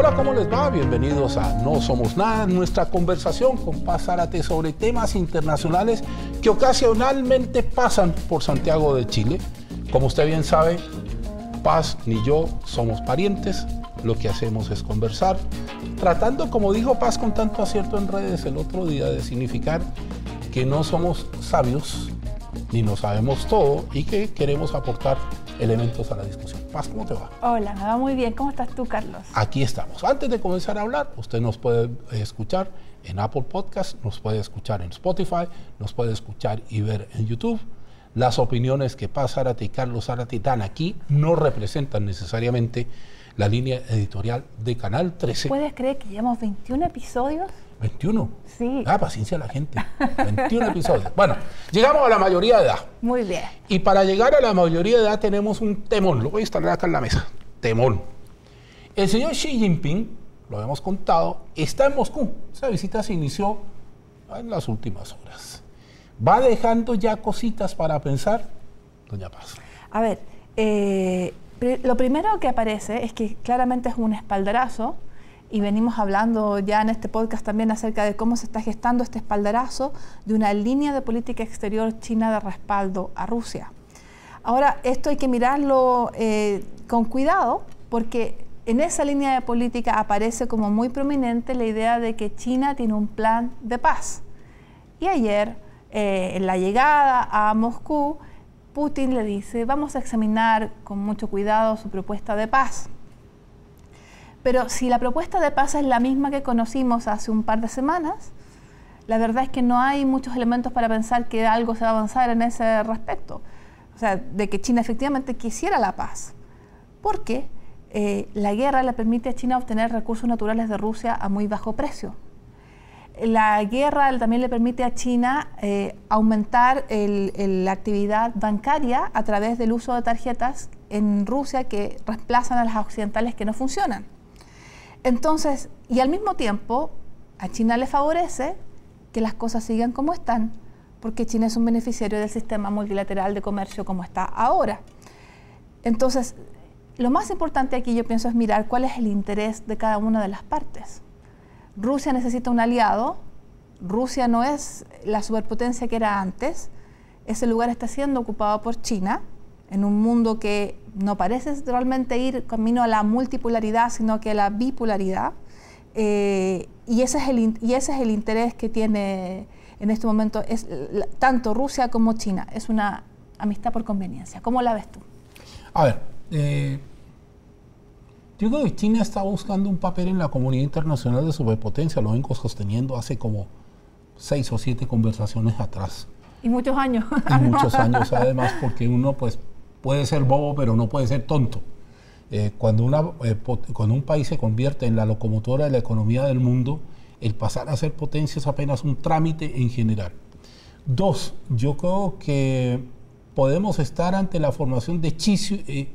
Hola, ¿cómo les va? Bienvenidos a No Somos Nada, nuestra conversación con Paz Zárate sobre temas internacionales que ocasionalmente pasan por Santiago de Chile. Como usted bien sabe, Paz ni yo somos parientes, lo que hacemos es conversar, tratando, como dijo Paz con tanto acierto en redes el otro día, de significar que no somos sabios ni no sabemos todo y que queremos aportar elementos a la discusión. Paz, ¿cómo te va? Hola, me va muy bien. ¿Cómo estás tú, Carlos? Aquí estamos. Antes de comenzar a hablar, usted nos puede escuchar en Apple Podcast, nos puede escuchar en Spotify, nos puede escuchar y ver en YouTube. Las opiniones que Paz Zárate y Carlos Zárate dan aquí no representan necesariamente la línea editorial de Canal 13. ¿Puedes creer que llevamos 21 episodios? 21. Sí. Ah, paciencia a la gente. 21 episodios. Bueno, llegamos a la mayoría de edad. Muy bien. Y para llegar a la mayoría de edad tenemos un temón. Lo voy a instalar acá en la mesa. Temón. El señor Xi Jinping, lo habíamos contado, está en Moscú. Esa visita se inició en las últimas horas. ¿Va dejando ya cositas para pensar? Doña Paz. A ver, eh, lo primero que aparece es que claramente es un espaldarazo y venimos hablando ya en este podcast también acerca de cómo se está gestando este espaldarazo de una línea de política exterior china de respaldo a Rusia. Ahora, esto hay que mirarlo eh, con cuidado porque en esa línea de política aparece como muy prominente la idea de que China tiene un plan de paz. Y ayer, eh, en la llegada a Moscú, Putin le dice, vamos a examinar con mucho cuidado su propuesta de paz. Pero si la propuesta de paz es la misma que conocimos hace un par de semanas, la verdad es que no hay muchos elementos para pensar que algo se va a avanzar en ese respecto. O sea, de que China efectivamente quisiera la paz. Porque eh, la guerra le permite a China obtener recursos naturales de Rusia a muy bajo precio. La guerra también le permite a China eh, aumentar la actividad bancaria a través del uso de tarjetas en Rusia que reemplazan a las occidentales que no funcionan. Entonces, y al mismo tiempo, a China le favorece que las cosas sigan como están, porque China es un beneficiario del sistema multilateral de comercio como está ahora. Entonces, lo más importante aquí yo pienso es mirar cuál es el interés de cada una de las partes. Rusia necesita un aliado, Rusia no es la superpotencia que era antes, ese lugar está siendo ocupado por China, en un mundo que no parece realmente ir camino a la multipolaridad, sino que a la bipolaridad. Eh, y, ese es el, y ese es el interés que tiene en este momento es, tanto Rusia como China. Es una amistad por conveniencia. ¿Cómo la ves tú? A ver, eh, yo creo que China está buscando un papel en la comunidad internacional de superpotencia. Lo vengo sosteniendo hace como seis o siete conversaciones atrás. Y muchos años. Y muchos años además, porque uno pues puede ser bobo, pero no puede ser tonto. Eh, cuando, una, eh, cuando un país se convierte en la locomotora de la economía del mundo, el pasar a ser potencia es apenas un trámite en general. Dos, yo creo que podemos estar ante la formación de Chi, eh,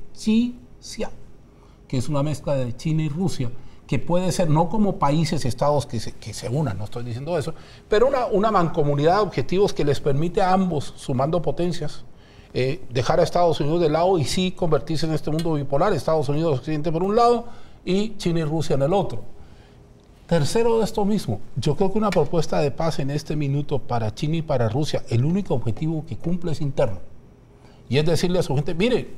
que es una mezcla de China y Rusia, que puede ser no como países, estados que se, que se unan, no estoy diciendo eso, pero una, una mancomunidad de objetivos que les permite a ambos, sumando potencias, eh, dejar a Estados Unidos de lado y sí convertirse en este mundo bipolar, Estados Unidos Occidente por un lado y China y Rusia en el otro. Tercero de esto mismo, yo creo que una propuesta de paz en este minuto para China y para Rusia, el único objetivo que cumple es interno. Y es decirle a su gente, mire,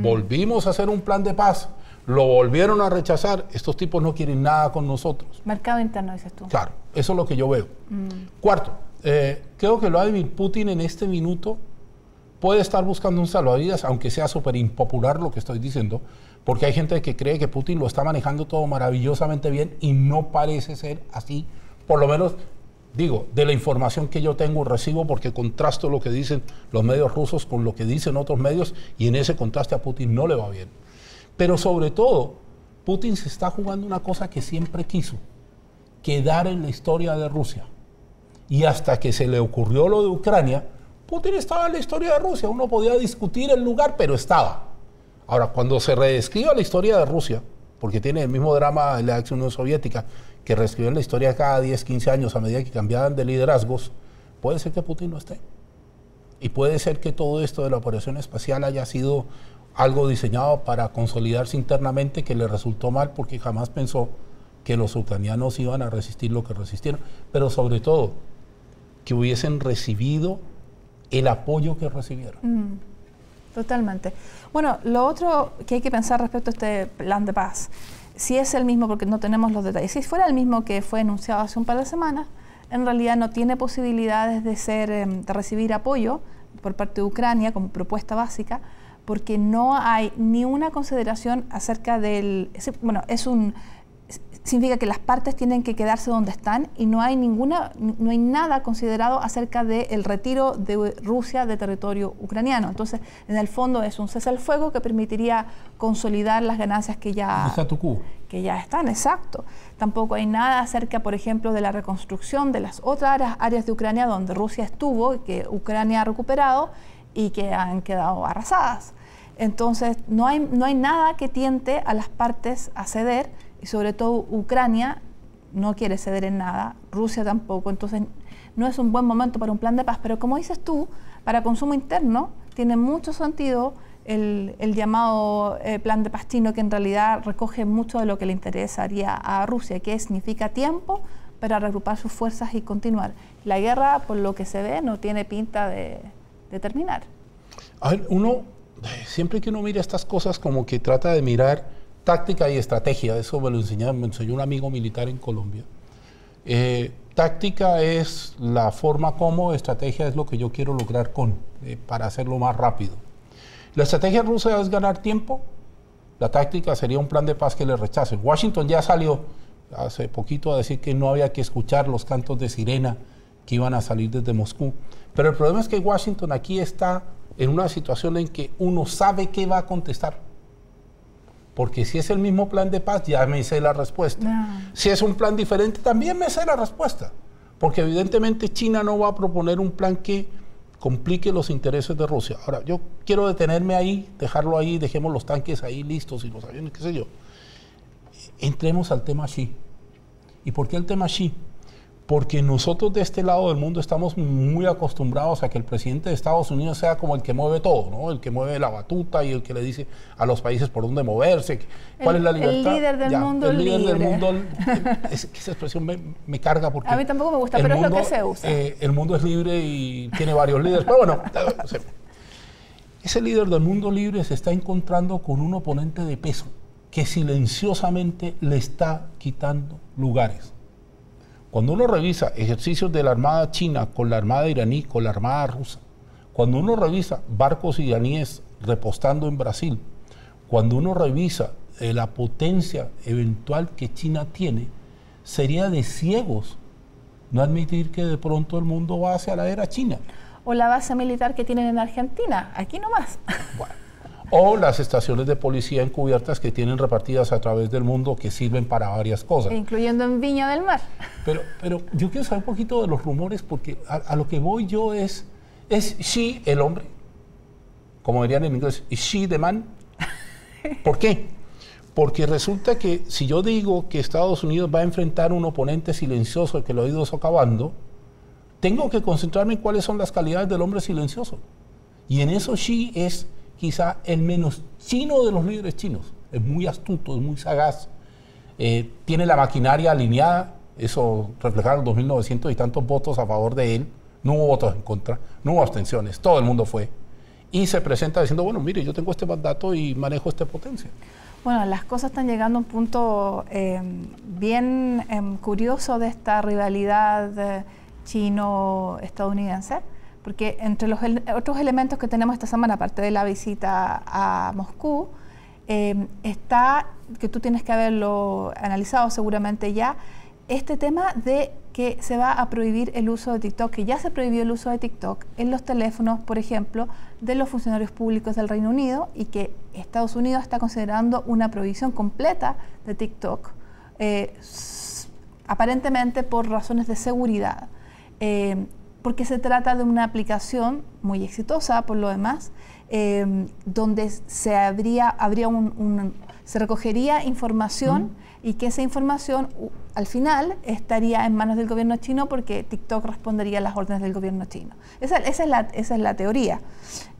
volvimos a hacer un plan de paz, lo volvieron a rechazar, estos tipos no quieren nada con nosotros. Mercado interno, dices tú. Claro, eso es lo que yo veo. Cuarto, eh, creo que Vladimir Putin en este minuto puede estar buscando un salvavidas, aunque sea súper impopular lo que estoy diciendo, porque hay gente que cree que Putin lo está manejando todo maravillosamente bien y no parece ser así, por lo menos digo, de la información que yo tengo recibo porque contrasto lo que dicen los medios rusos con lo que dicen otros medios y en ese contraste a Putin no le va bien. Pero sobre todo, Putin se está jugando una cosa que siempre quiso, quedar en la historia de Rusia. Y hasta que se le ocurrió lo de Ucrania, Putin estaba en la historia de Rusia, uno podía discutir el lugar, pero estaba. Ahora, cuando se reescriba la historia de Rusia, porque tiene el mismo drama de la ex Unión Soviética, que reescribió la historia cada 10, 15 años a medida que cambiaban de liderazgos, puede ser que Putin no esté. Y puede ser que todo esto de la operación espacial haya sido algo diseñado para consolidarse internamente que le resultó mal porque jamás pensó que los ucranianos iban a resistir lo que resistieron, pero sobre todo que hubiesen recibido el apoyo que recibieron. Mm, totalmente. Bueno, lo otro que hay que pensar respecto a este plan de paz, si es el mismo, porque no tenemos los detalles, si fuera el mismo que fue anunciado hace un par de semanas, en realidad no tiene posibilidades de, ser, em, de recibir apoyo por parte de Ucrania como propuesta básica, porque no hay ni una consideración acerca del... Bueno, es un significa que las partes tienen que quedarse donde están y no hay ninguna, no hay nada considerado acerca del retiro de Rusia de territorio ucraniano. Entonces, en el fondo es un cese al fuego que permitiría consolidar las ganancias que ya, que ya están, exacto. Tampoco hay nada acerca, por ejemplo, de la reconstrucción de las otras áreas, áreas de Ucrania donde Rusia estuvo, que Ucrania ha recuperado y que han quedado arrasadas. Entonces, no hay, no hay nada que tiente a las partes a ceder y sobre todo Ucrania no quiere ceder en nada, Rusia tampoco, entonces no es un buen momento para un plan de paz, pero como dices tú, para consumo interno tiene mucho sentido el, llamado eh, plan de paz chino que en realidad recoge mucho de lo que le interesaría a Rusia, que significa tiempo para reagrupar sus fuerzas y continuar. La guerra, por lo que se ve, no tiene pinta de, de terminar. A ver, uno, siempre que uno mira estas cosas, como que trata de mirar táctica y estrategia, eso me lo enseñó, me enseñó un amigo militar en Colombia. Eh, táctica es la forma como, estrategia es lo que yo quiero lograr con, eh, para hacerlo más rápido. La estrategia rusa es ganar tiempo, la táctica sería un plan de paz que le rechace. Washington ya salió hace poquito a decir que no había que escuchar los cantos de sirena que iban a salir desde Moscú. Pero el problema es que Washington aquí está en una situación en que uno sabe qué va a contestar. Porque si es el mismo plan de paz, ya me sé la respuesta. Si es un plan diferente, también me sé la respuesta. Porque evidentemente China no va a proponer un plan que complique los intereses de Rusia. Ahora, yo quiero detenerme ahí, dejarlo ahí, dejemos los tanques ahí listos y los aviones, qué sé yo. Entremos al tema Xi. ¿Y por qué el tema Xi? Porque nosotros de este lado del mundo estamos muy acostumbrados a que el presidente de Estados Unidos sea como el que mueve todo, ¿no? El que mueve la batuta y el que le dice a los países por dónde moverse, cuál es la libertad. El líder del mundo el líder del mundo, esa expresión me, carga porque... A mí tampoco me gusta, pero es lo que se usa. Eh, el mundo es libre y tiene varios líderes, pero bueno, ese líder del mundo libre se está encontrando con un oponente de peso que silenciosamente le está quitando lugares cuando uno revisa ejercicios de la Armada China con la Armada iraní, con la Armada rusa, cuando uno revisa barcos iraníes repostando en Brasil, cuando uno revisa eh, la potencia eventual que China tiene, sería de ciegos no admitir que de pronto el mundo va hacia la era china. O la base militar que tienen en Argentina, aquí nomás. Bueno, o las estaciones de policía encubiertas que tienen repartidas a través del mundo que sirven para varias cosas. Incluyendo en Viña del Mar. Pero, pero yo quiero saber un poquito de los rumores porque a, lo que voy yo es, ¿es she el hombre? Como dirían en inglés, ¿is she the man? ¿Por qué? Porque resulta que si yo digo que Estados Unidos va a enfrentar un oponente silencioso que lo ha ido socavando, tengo que concentrarme en cuáles son las calidades del hombre silencioso. Y en eso she es quizá el menos chino de los líderes chinos. Es muy astuto, es muy sagaz, eh, tiene la maquinaria alineada, eso reflejaron 2.900 y tantos votos a favor de él, no hubo votos en contra, no hubo abstenciones, todo el mundo fue. Y se presenta diciendo, bueno, mire, yo tengo este mandato y manejo esta potencia. Bueno, las cosas están llegando a un punto eh, bien em, curioso de esta rivalidad eh, chino-estadounidense porque entre los otros elementos que tenemos esta semana, aparte de la visita a Moscú, em, está, que tú tienes que haberlo analizado seguramente ya, este tema de que se va a prohibir el uso de TikTok, que ya se prohibió el uso de TikTok en los teléfonos, por ejemplo, de los funcionarios públicos del Reino Unido y que Estados Unidos está considerando una prohibición completa de TikTok, eh, aparentemente por razones de seguridad. Em, porque se trata de una aplicación muy exitosa por lo demás, em, donde se, habría, habría un, se recogería información y que esa información al final estaría en manos del gobierno chino porque TikTok respondería a las órdenes del gobierno chino. Esa, es, la, esa es, la, teoría.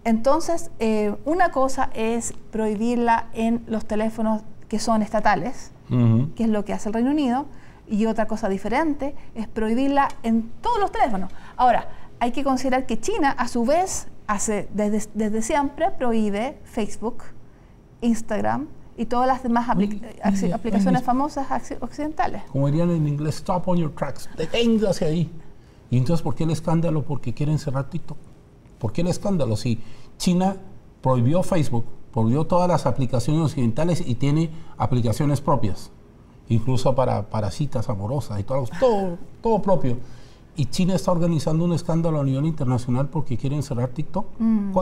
Entonces, eh, una cosa es prohibirla en los teléfonos que son estatales, que es lo que hace el Reino Unido, y otra cosa diferente es prohibirla en todos los teléfonos. Ahora, hay que considerar que China, a su vez, hace desde, desde siempre prohíbe Facebook, Instagram y todas las demás aplicaciones famosas occidentales. Como dirían en inglés, stop on your tracks, deténgase ahí. ¿Y entonces por qué el escándalo? Porque quieren cerrar TikTok. ¿Por qué el escándalo? Si China prohibió Facebook, prohibió todas las aplicaciones occidentales y tiene aplicaciones propias incluso para, para citas amorosas y todo, todo, todo propio. Y China está organizando un escándalo a nivel internacional porque quieren cerrar TikTok. Mm.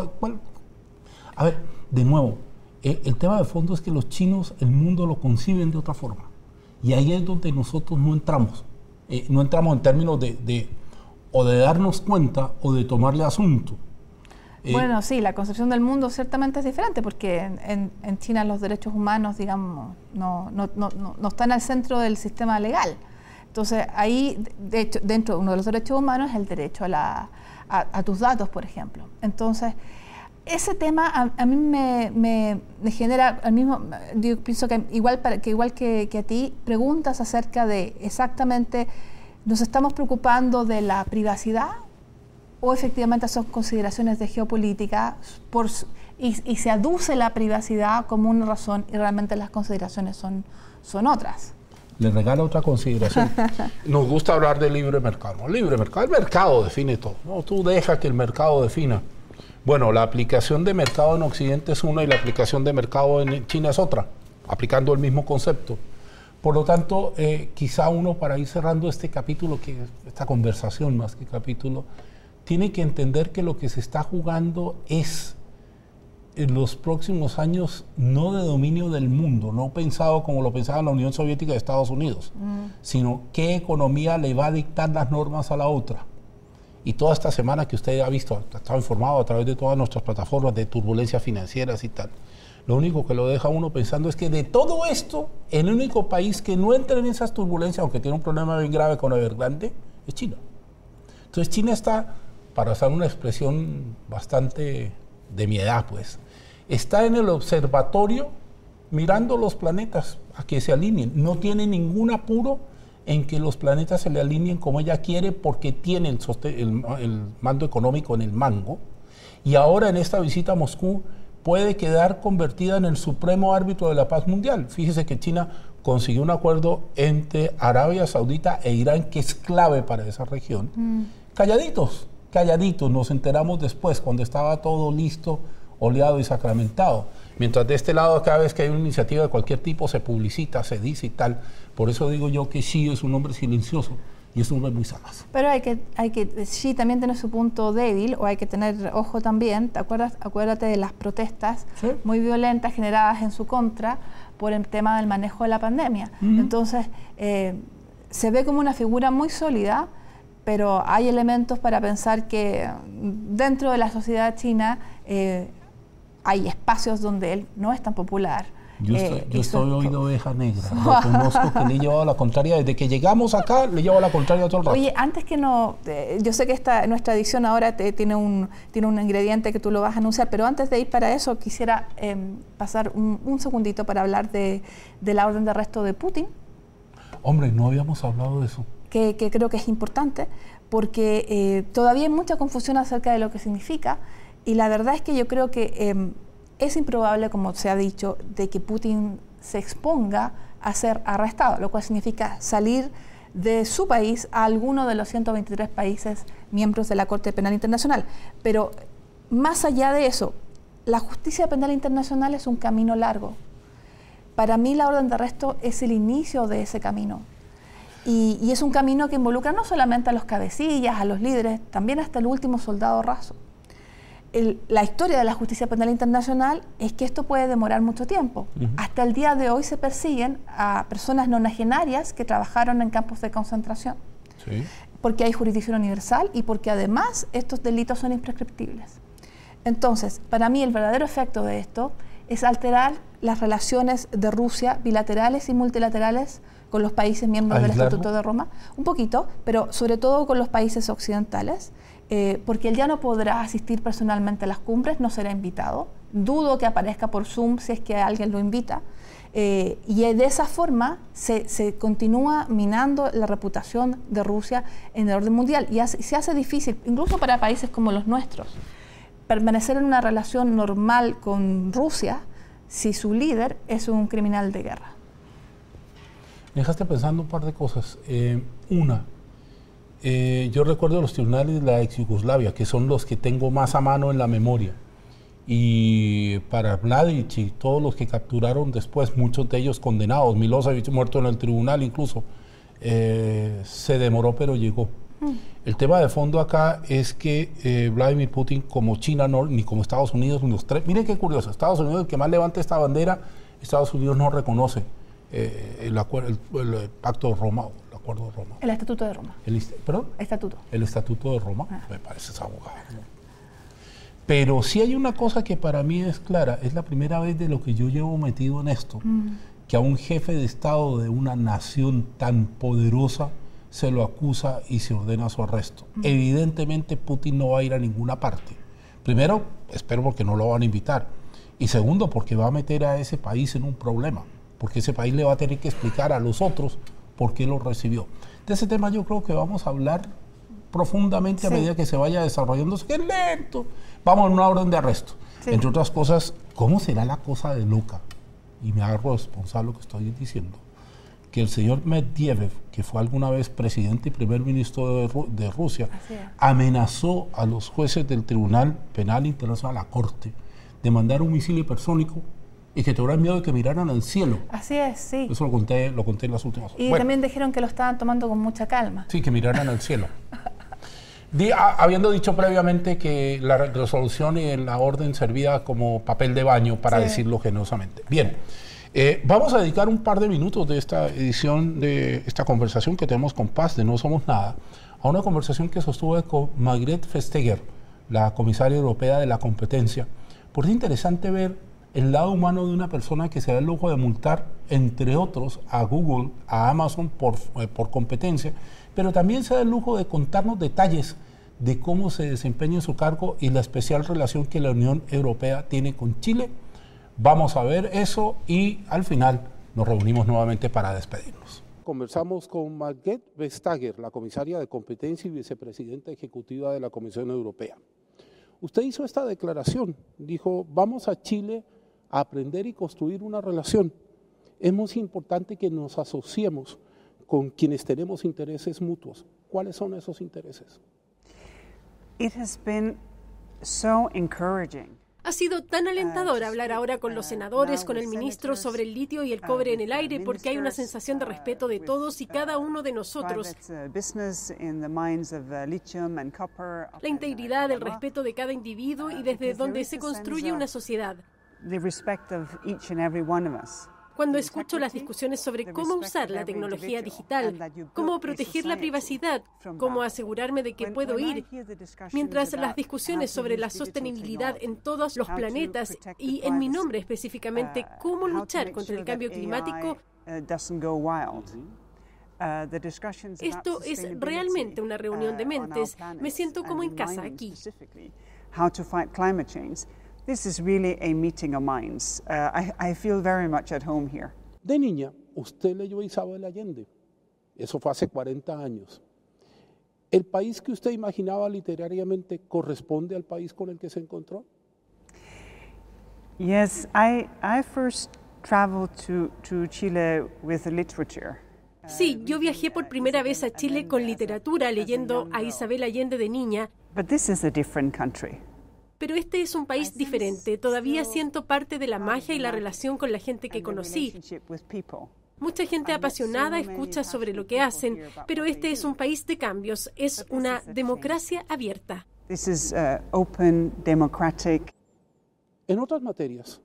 A ver, de nuevo, eh, el, tema de fondo es que los chinos, el mundo lo conciben de otra forma. Y ahí es donde nosotros no entramos. Eh, no entramos en términos de, de, o de darnos cuenta o de tomarle asunto. Bueno, sí, la concepción del mundo ciertamente es diferente porque en, en China los derechos humanos, digamos, no, no, no, no, están al centro del sistema legal. Entonces, ahí, de hecho, dentro de uno de los derechos humanos es el derecho a, la, a, tus datos, por ejemplo. Entonces, ese tema a, mí me, me, genera, al mismo, yo pienso que igual, para, que, igual que a ti, preguntas acerca de exactamente, ¿nos estamos preocupando de la privacidad o efectivamente son consideraciones de geopolítica por, y, se aduce la privacidad como una razón y realmente las consideraciones son, son otras. Le regala otra consideración. Nos gusta hablar de libre mercado. libre mercado, el mercado define todo. No, tú deja que el mercado defina. Bueno, la aplicación de mercado en Occidente es una y la aplicación de mercado en China es otra, aplicando el mismo concepto. Por lo tanto, eh, quizá uno para ir cerrando este capítulo, que esta conversación más que capítulo, tiene que entender que lo que se está jugando es en los próximos años no de dominio del mundo, no pensado como lo pensaba la Unión Soviética de Estados Unidos, mm. sino qué economía le va a dictar las normas a la otra. Y toda esta semana que usted ha visto, ha estado informado a través de todas nuestras plataformas de turbulencias financieras y tal, lo único que lo deja uno pensando es que de todo esto, el único país que no entra en esas turbulencias, aunque tiene un problema bien grave con Evergrande, es China. Entonces China está para usar una expresión bastante de mi edad, pues, está en el observatorio mirando los planetas a que se alineen. No tiene ningún apuro en que los planetas se le alineen como ella quiere porque tiene el, mando económico en el mango. Y ahora en esta visita a Moscú puede quedar convertida en el supremo árbitro de la paz mundial. Fíjese que China consiguió un acuerdo entre Arabia Saudita e Irán que es clave para esa región. Mm. Calladitos, calladitos, nos enteramos después, cuando estaba todo listo, oleado y sacramentado. Mientras de este lado, cada vez que hay una iniciativa de cualquier tipo, se publicita, se dice y tal. Por eso digo yo que Xi es un hombre silencioso y es un hombre muy sagaz. Pero hay que, hay que, Xi también tiene su punto débil, o hay que tener ojo también. ¿Te acuerdas? Acuérdate de las protestas muy violentas generadas en su contra por el tema del manejo de la pandemia. Entonces, eh, se ve como una figura muy sólida pero hay elementos para pensar que dentro de la sociedad china eh, hay espacios donde él no es tan popular. Yo estoy, eh, soy oído oveja negra. Lo conozco que le he llevado la contraria. Desde que llegamos acá, le llevo la contraria todo el rato. Oye, antes que no. Eh, yo sé que esta, nuestra edición ahora tiene, un, tiene un ingrediente que tú lo vas a anunciar, pero antes de ir para eso, quisiera em, pasar un, segundito para hablar de, de la orden de arresto de Putin. Hombre, no habíamos hablado de eso que, creo que es importante, porque eh, todavía hay mucha confusión acerca de lo que significa, y la verdad es que yo creo que em, es improbable, como se ha dicho, de que Putin se exponga a ser arrestado, lo cual significa salir de su país a alguno de los 123 países miembros de la Corte Penal Internacional. Pero más allá de eso, la justicia penal internacional es un camino largo. Para mí la orden de arresto es el inicio de ese camino. Y, es un camino que involucra no solamente a los cabecillas, a los líderes, también hasta el último soldado raso. la historia de la justicia penal internacional es que esto puede demorar mucho tiempo. Hasta el día de hoy se persiguen a personas nonagenarias que trabajaron en campos de concentración. Porque hay jurisdicción universal y porque además estos delitos son imprescriptibles. Entonces, para mí el verdadero efecto de esto es alterar las relaciones de Rusia bilaterales y multilaterales con los países miembros del Estatuto de Roma, un poquito, pero sobre todo con los países occidentales, eh, porque él ya no podrá asistir personalmente a las cumbres, no será invitado. Dudo que aparezca por Zoom si es que alguien lo invita. Eh, y de esa forma se, se, continúa minando la reputación de Rusia en el orden mundial y se hace difícil, incluso para países como los nuestros, permanecer en una relación normal con Rusia si su líder es un criminal de guerra. Me dejaste pensando un par de cosas. Eh, una, eh, yo recuerdo los tribunales de la ex Yugoslavia, que son los que tengo más a mano en la memoria y para Mladic y todos los que capturaron después, muchos de ellos condenados, Milosevic muerto en el tribunal incluso, eh, se demoró pero llegó. Mm. El tema de fondo acá es que eh, Vladimir Putin, como China no, ni como Estados Unidos, los tres, miren qué curioso, Estados Unidos el que más levanta esta bandera, Estados Unidos no reconoce eh, el, el, pacto de Roma, el acuerdo de Roma. El estatuto de Roma. El, ¿Perdón? Estatuto. El estatuto de Roma, ah. me parece esa abogado. Pero si hay una cosa que para mí es clara, es la primera vez de lo que yo llevo metido en esto, mm. que a un jefe de Estado de una nación tan poderosa se lo acusa y se ordena su arresto. Mm. Evidentemente Putin no va a ir a ninguna parte. Primero, espero porque no lo van a invitar. Y segundo, porque va a meter a ese país en un problema, porque ese país le va a tener que explicar a los otros por qué lo recibió. De ese tema yo creo que vamos a hablar profundamente a medida que se vaya desarrollando. Es lento. Vamos a una orden de arresto. Entre otras cosas, ¿cómo será la cosa de loca? Y me hago responsable lo que estoy diciendo. Que el señor Medvedev, que fue alguna vez presidente y primer ministro de, Rusia, amenazó a los jueces del Tribunal Penal Internacional, la Corte, de mandar un misil hipersónico y que tuvieran miedo de que miraran al cielo. Así es, sí. Eso lo conté, lo conté en las últimas. Y también dijeron que lo estaban tomando con mucha calma. Sí, que miraran al cielo. habiendo dicho previamente que la resolución y la orden servía como papel de baño, para decirlo generosamente. Bien, eh, vamos a dedicar un par de minutos de esta edición de esta conversación que tenemos con Paz de No Somos Nada a una conversación que sostuve con Margrethe Vestager, la comisaria europea de la competencia. Porque es interesante ver el lado humano de una persona que se da el lujo de multar, entre otros, a Google, a Amazon por, eh, por competencia, pero también se da el lujo de contarnos detalles de cómo se desempeña en su cargo y la especial relación que la Unión Europea tiene con Chile. Vamos a ver eso y al final nos reunimos nuevamente para despedirnos. Conversamos con Margrethe Vestager, la comisaria de competencia y vicepresidenta ejecutiva de la Comisión Europea. Usted hizo esta declaración, dijo, vamos a Chile a aprender y construir una relación. Es muy importante que nos asociemos con quienes tenemos intereses mutuos. ¿Cuáles son esos intereses? Ha sido tan alentador uh, hablar ahora con los uh, senadores, con el ministro sobre el litio y el cobre en el aire, porque hay una sensación de respeto de uh, todos y cada uno de nosotros. La integridad, el respeto de cada individuo y desde donde se construye una sociedad. Cuando escucho las discusiones sobre cómo usar la tecnología digital, cómo proteger la privacidad, cómo asegurarme de que puedo ir, mientras las discusiones sobre la sostenibilidad en todos los planetas y en mi nombre específicamente, uh, cómo luchar contra el cambio climático, uh, uh, esto es realmente una reunión de mentes. Me siento como en casa aquí. This is really a meeting of minds. Uh, I, I feel very much at home here. De niña, usted leyó Isabel Allende. Eso fue hace 40 años. ¿El país que usted imaginaba literariamente corresponde al país con el que se encontró? Yes, I, I first traveled to, to Chile with literature. Sí, yo viajé por primera vez a Chile con literatura leyendo a Isabel Allende de niña. But this is a different country. Pero este es un país diferente. Todavía siento parte de la magia y la relación con la gente que conocí. Mucha gente apasionada escucha sobre lo que hacen, pero este es un país de cambios, es una democracia abierta. Uh, en otras materias,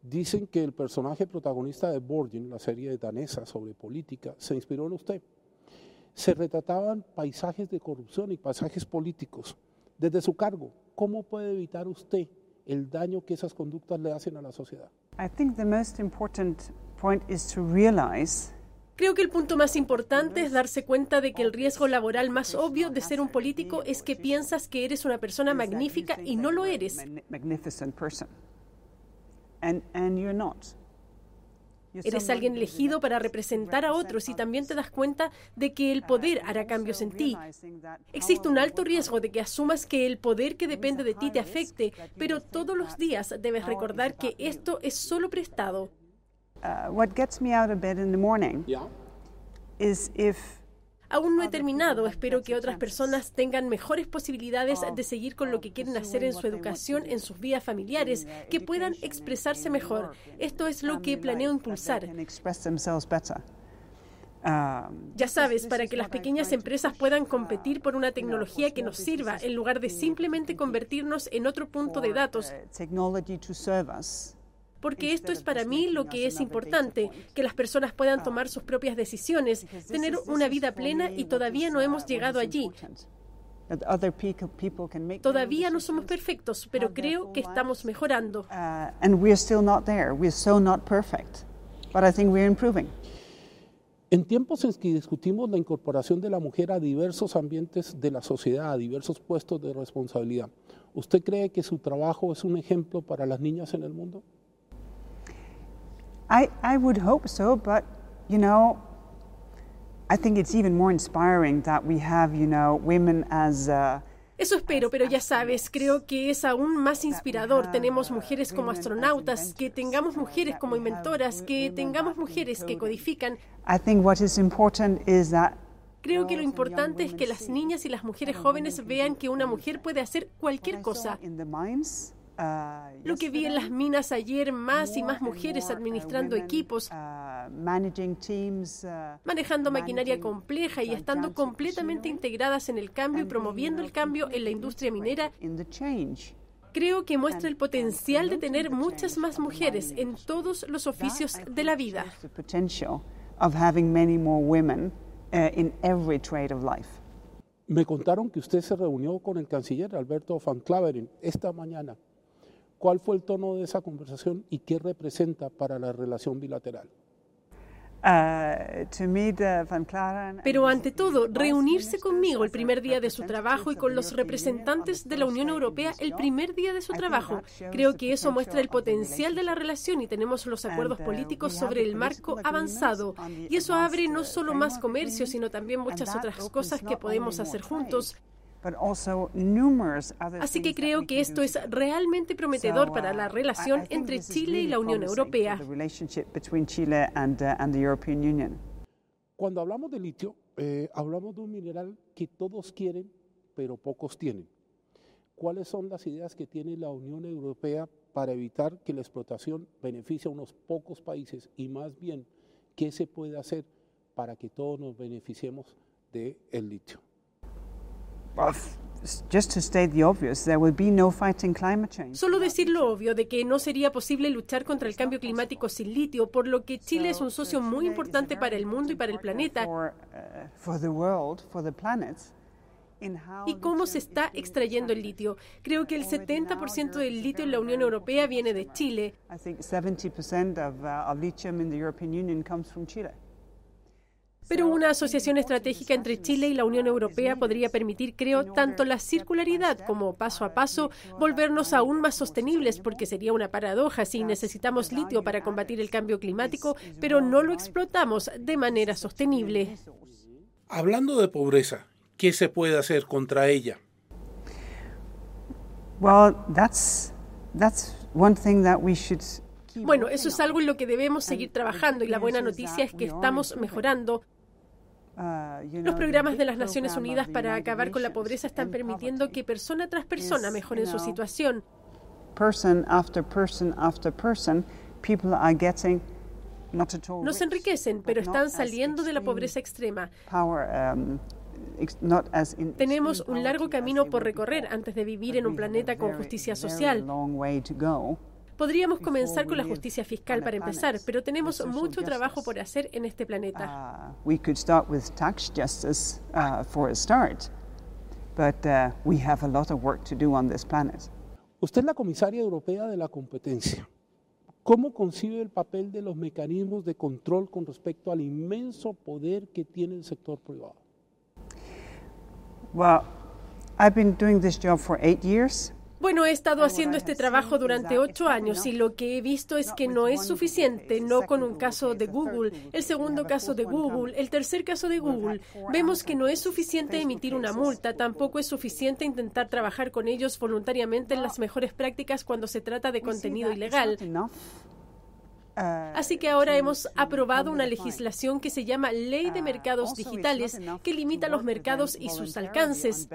dicen que el personaje protagonista de Borgen, la serie danesa sobre política, se inspiró en usted. Se retrataban paisajes de corrupción y paisajes políticos desde su cargo. ¿Cómo puede evitar usted el daño que esas conductas le hacen a la sociedad? I think the most important point is to realize Creo que el punto más importante es darse cuenta de que el riesgo laboral más obvio de ser un político es que piensas que eres una persona magnífica y no lo eres. magnificent person. And, and you're not. You're Eres alguien elegido para representar a otros y también te das cuenta de que el poder hará cambios en ti. Existe un alto riesgo de que asumas que el poder que depende de ti te afecte, pero todos los días debes recordar que esto es solo prestado. Uh, what gets me out of bed in the morning is if Aún no he terminado, espero que otras personas tengan mejores posibilidades de seguir con lo que quieren hacer en su educación, en sus vidas familiares, que puedan expresarse mejor. Esto es lo que planeo impulsar. Um, Ya sabes, para que las pequeñas empresas puedan competir por una tecnología que nos sirva, en lugar de simplemente convertirnos en otro punto de datos, uh, porque esto es para mí lo que es importante, que las personas puedan tomar sus propias decisiones, tener una vida plena y todavía no hemos llegado allí. That other peop- people can make their own Todavía no somos perfectos, pero creo que estamos mejorando. Uh, and we're still not there. We're so not perfect. But I think we're improving. En tiempos en que discutimos la incorporación de la mujer a diversos ambientes de la sociedad, a diversos puestos de responsabilidad, ¿usted cree que su trabajo es un ejemplo para las niñas en el mundo? I, I would hope so, but you know, I think it's even more inspiring that we have, you know, women as uh, Eso espero, pero ya sabes, creo que es aún más inspirador. Tenemos mujeres como astronautas, que tengamos mujeres como inventoras, que tengamos mujeres que codifican. I think what is important is that Creo que lo importante es que las niñas y las mujeres jóvenes vean que una mujer puede hacer cualquier cosa. Lo que vi en las minas ayer, más y más mujeres administrando equipos, uh, uh, manejando maquinaria compleja y estando completamente integradas en el cambio y promoviendo el cambio en la industria minera, creo que muestra el potencial de tener muchas más mujeres en todos los oficios de la vida. The potential of having many more women uh, in every trade of life. Me contaron que usted se reunió con el canciller Alberto Van Claveren esta mañana. ¿Cuál fue el tono de esa conversación y qué representa para la relación bilateral? Uh, Pero ante todo, reunirse conmigo el primer día de su trabajo y of con the los European Union representantes on de the la first Unión Europea el primer día de su I think trabajo. that shows Creo the que eso muestra el potential of the potencial de la relación y tenemos los acuerdos And, uh, políticos we have sobre the el marco political agreements avanzado on the y eso abre advanced, no uh, solo más framework comercio, sino también muchas otras cosas que podemos hacer juntos. Trade, but also numerous other Así que creo que esto es realmente prometedor So, para uh, la I- I relación think entre this is Chile y really la Unión promising Europea. for the relationship between Chile and, uh, and the European Union. Cuando hablamos de litio, eh, hablamos de un mineral que todos quieren, pero pocos tienen. ¿Cuáles son las ideas que tiene la Unión Europea para evitar que la explotación beneficie a unos pocos países y más bien qué se puede hacer para que todos nos beneficiemos del litio? Solo decir lo obvio de que no sería posible luchar contra el cambio climático sin litio, por lo que Chile es un socio muy importante para el mundo y para el planeta. Uh, for the world, for the planet, in how ¿Y cómo se está extrayendo el litio? Creo que el 70% del litio en la Unión Europea viene de Chile. Pero una asociación estratégica entre Chile y la Unión Europea podría permitir, creo, tanto la circularidad como paso a paso volvernos aún más sostenibles, porque sería una paradoja si necesitamos litio para combatir el cambio climático, pero no lo explotamos de manera sostenible. Hablando de pobreza, ¿qué se puede hacer contra ella? Well, that's, that's one thing that we should Bueno, eso es algo en lo que debemos seguir trabajando y la buena noticia es que estamos mejorando. Uh, Los programas de las Naciones Unidas para acabar con la pobreza están end permitiendo que persona tras persona mejoren su situación. person after person after person, people are getting not at all No se rich, enriquecen, pero están saliendo de la pobreza extrema. Um, Tenemos un largo camino por recorrer antes de vivir en un planeta con justicia social. Podríamos comenzar con la justicia fiscal para empezar, pero tenemos mucho trabajo por hacer en este planeta. We could start with tax justice for a start, but we have a lot of work to do on this planet. Usted es la comisaria europea de la competencia. ¿Cómo concibe el papel de los mecanismos de control con respecto al inmenso poder que tiene el sector privado? Well, I've been doing this job for eight years. Bueno, he estado haciendo este trabajo durante ocho años y lo que he visto es que no es suficiente, no con un caso de Google, el segundo caso de Google, el tercer caso de Google. Vemos que no es suficiente emitir una multa, tampoco es suficiente intentar trabajar con ellos voluntariamente en las mejores prácticas cuando se trata de contenido ilegal. Así que ahora hemos aprobado una legislación que se llama Ley de Mercados Digitales, que limita los mercados y sus alcances.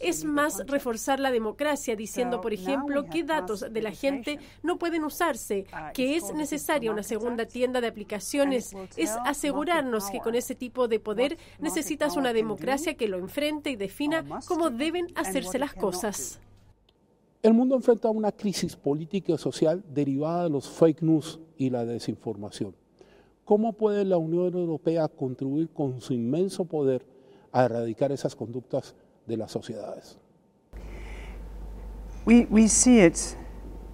Es más reforzar la democracia, diciendo, por ejemplo, qué datos de la gente no pueden usarse, que es necesaria una segunda tienda de aplicaciones. Es asegurarnos que con ese tipo de poder necesitas una democracia que lo enfrente y defina cómo deben hacerse las cosas. El mundo enfrenta una crisis política y social derivada de los fake news y la desinformación. ¿Cómo puede la Unión Europea contribuir con su inmenso poder a erradicar esas conductas de las sociedades? We, we see it,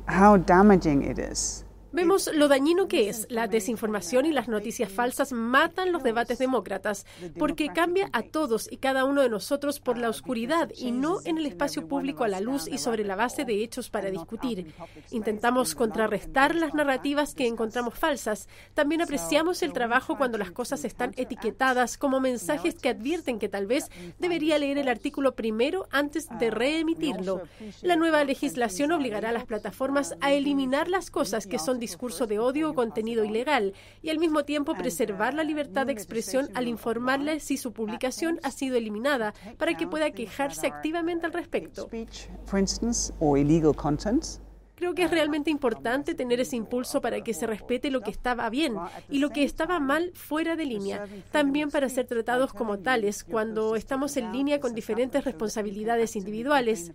how damaging it is. Vemos lo dañino que es. La desinformación y las noticias falsas matan los debates demócratas porque cambia a todos y cada uno de nosotros por la oscuridad y no en el espacio público a la luz y sobre la base de hechos para discutir. Intentamos contrarrestar las narrativas que encontramos falsas. También apreciamos el trabajo cuando las cosas están etiquetadas como mensajes que advierten que tal vez debería leer el artículo primero antes de reemitirlo. La nueva legislación obligará a las plataformas a eliminar las cosas que son discurso de odio o contenido ilegal y al mismo tiempo preservar la libertad de expresión al informarle si su publicación ha sido eliminada para que pueda quejarse activamente al respecto. Creo que es realmente importante tener ese impulso para que se respete lo que estaba bien y lo que estaba mal fuera de línea, también para ser tratados como tales cuando estamos en línea con diferentes responsabilidades individuales.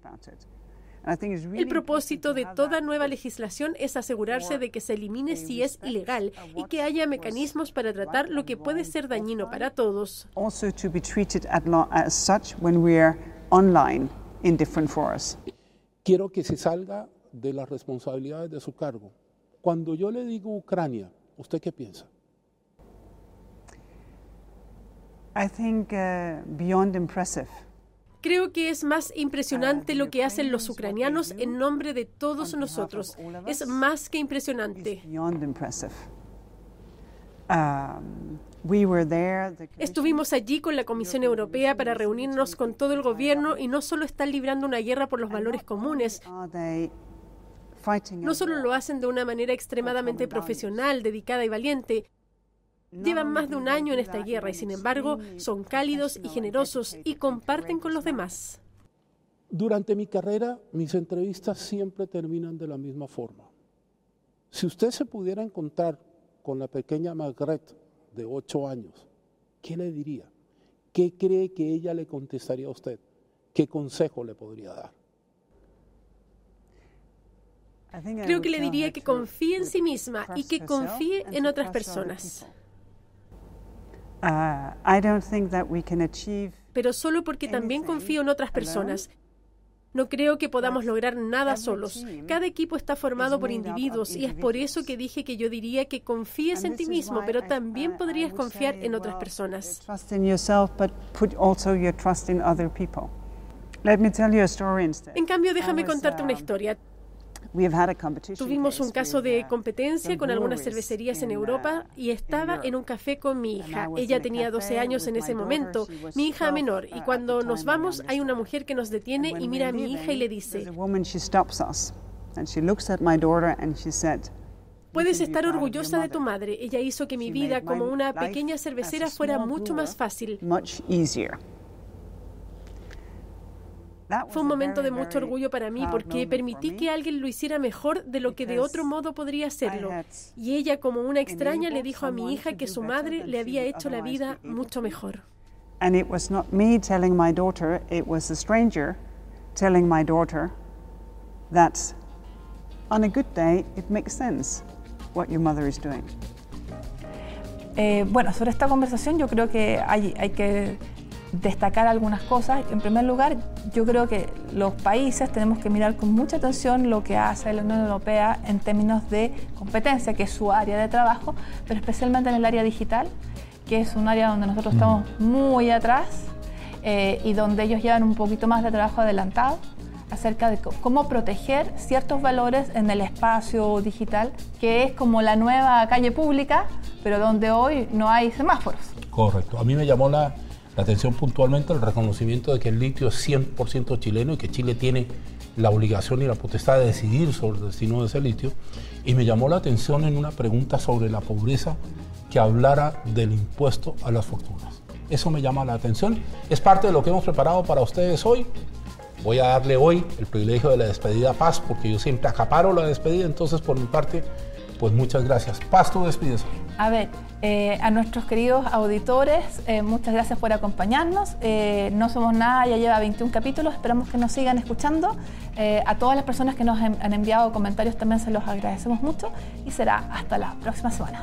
El propósito de toda nueva legislación es asegurarse de que se elimine si es ilegal y que haya mecanismos para tratar lo que puede ser dañino para todos. Quiero que se salga de las responsabilidades de su cargo. Cuando yo le digo Ucrania, ¿usted qué piensa? I think uh, beyond impressive. Creo que es más impresionante lo que hacen los ucranianos en nombre de todos nosotros. Es más que impresionante. Um, Estuvimos allí con la Comisión Europea para reunirnos con todo el gobierno y no solo están librando una guerra por los valores comunes, no solo lo hacen de una manera extremadamente profesional, dedicada y valiente, Llevan más de un año en esta guerra y sin embargo son cálidos y generosos y comparten con los demás. Durante mi carrera, mis entrevistas siempre terminan de la misma forma. Si usted se pudiera encontrar con la pequeña Margaret de ocho años, ¿qué le diría? ¿Qué cree que ella le contestaría a usted? ¿Qué consejo le podría dar? Creo que le diría que confíe en sí misma y que confíe en otras personas. Uh, Pero solo porque también confío en otras personas. No creo que podamos lograr nada solos. Cada equipo está formado por individuos y es por eso que dije que yo diría que confíes en ti mismo, pero también podrías confiar en otras personas. En cambio, déjame contarte una um, historia. Tuvimos un caso de competencia con algunas cervecerías en Europa y estaba en un café con mi hija. Ella tenía 12 años en ese momento, mi hija menor, y cuando nos vamos hay una mujer que nos detiene y mira a mi hija y le dice, Puedes estar orgullosa de tu madre. Ella hizo que mi vida como una pequeña cervecera fuera mucho más fácil. Fue un momento de mucho orgullo para mí porque permití que alguien lo hiciera mejor de lo que de otro modo podría hacerlo. Y ella, como una extraña, le dijo a mi hija que su madre le había hecho la vida mucho mejor. And it was not me telling my daughter, it was a stranger telling my daughter that on a good day it makes sense what your mother is doing. Eh, bueno, sobre esta conversación yo creo que hay, hay que destacar algunas cosas. En primer lugar, yo creo que los países tenemos que mirar con mucha atención lo que hace la Unión Europea en términos de competencia, que es su área de trabajo, pero especialmente en el área digital, que es un área donde nosotros estamos muy atrás eh, y donde ellos llevan un poquito más de trabajo adelantado acerca de cómo proteger ciertos valores en el espacio digital, que es como la nueva calle pública, pero donde hoy no hay semáforos. Correcto. A mí me llamó la, atención puntualmente el reconocimiento de que el litio es 100% chileno y que Chile tiene la obligación y la potestad de decidir sobre el destino de ese litio. Y me llamó la atención en una pregunta sobre la pobreza que hablara del impuesto a las fortunas. Eso me llama la atención. Es parte de lo que hemos preparado para ustedes hoy. Voy a darle hoy el privilegio de la despedida a Paz, porque yo siempre acaparo la despedida, entonces por mi parte, pues muchas gracias. Paz, tú despides. A ver, eh, a nuestros queridos auditores, eh, muchas gracias por acompañarnos. Eh, no somos nada, ya lleva 21 capítulos, esperamos que nos sigan escuchando. a todas las personas que nos han enviado comentarios también se los agradecemos mucho y será hasta la próxima semana.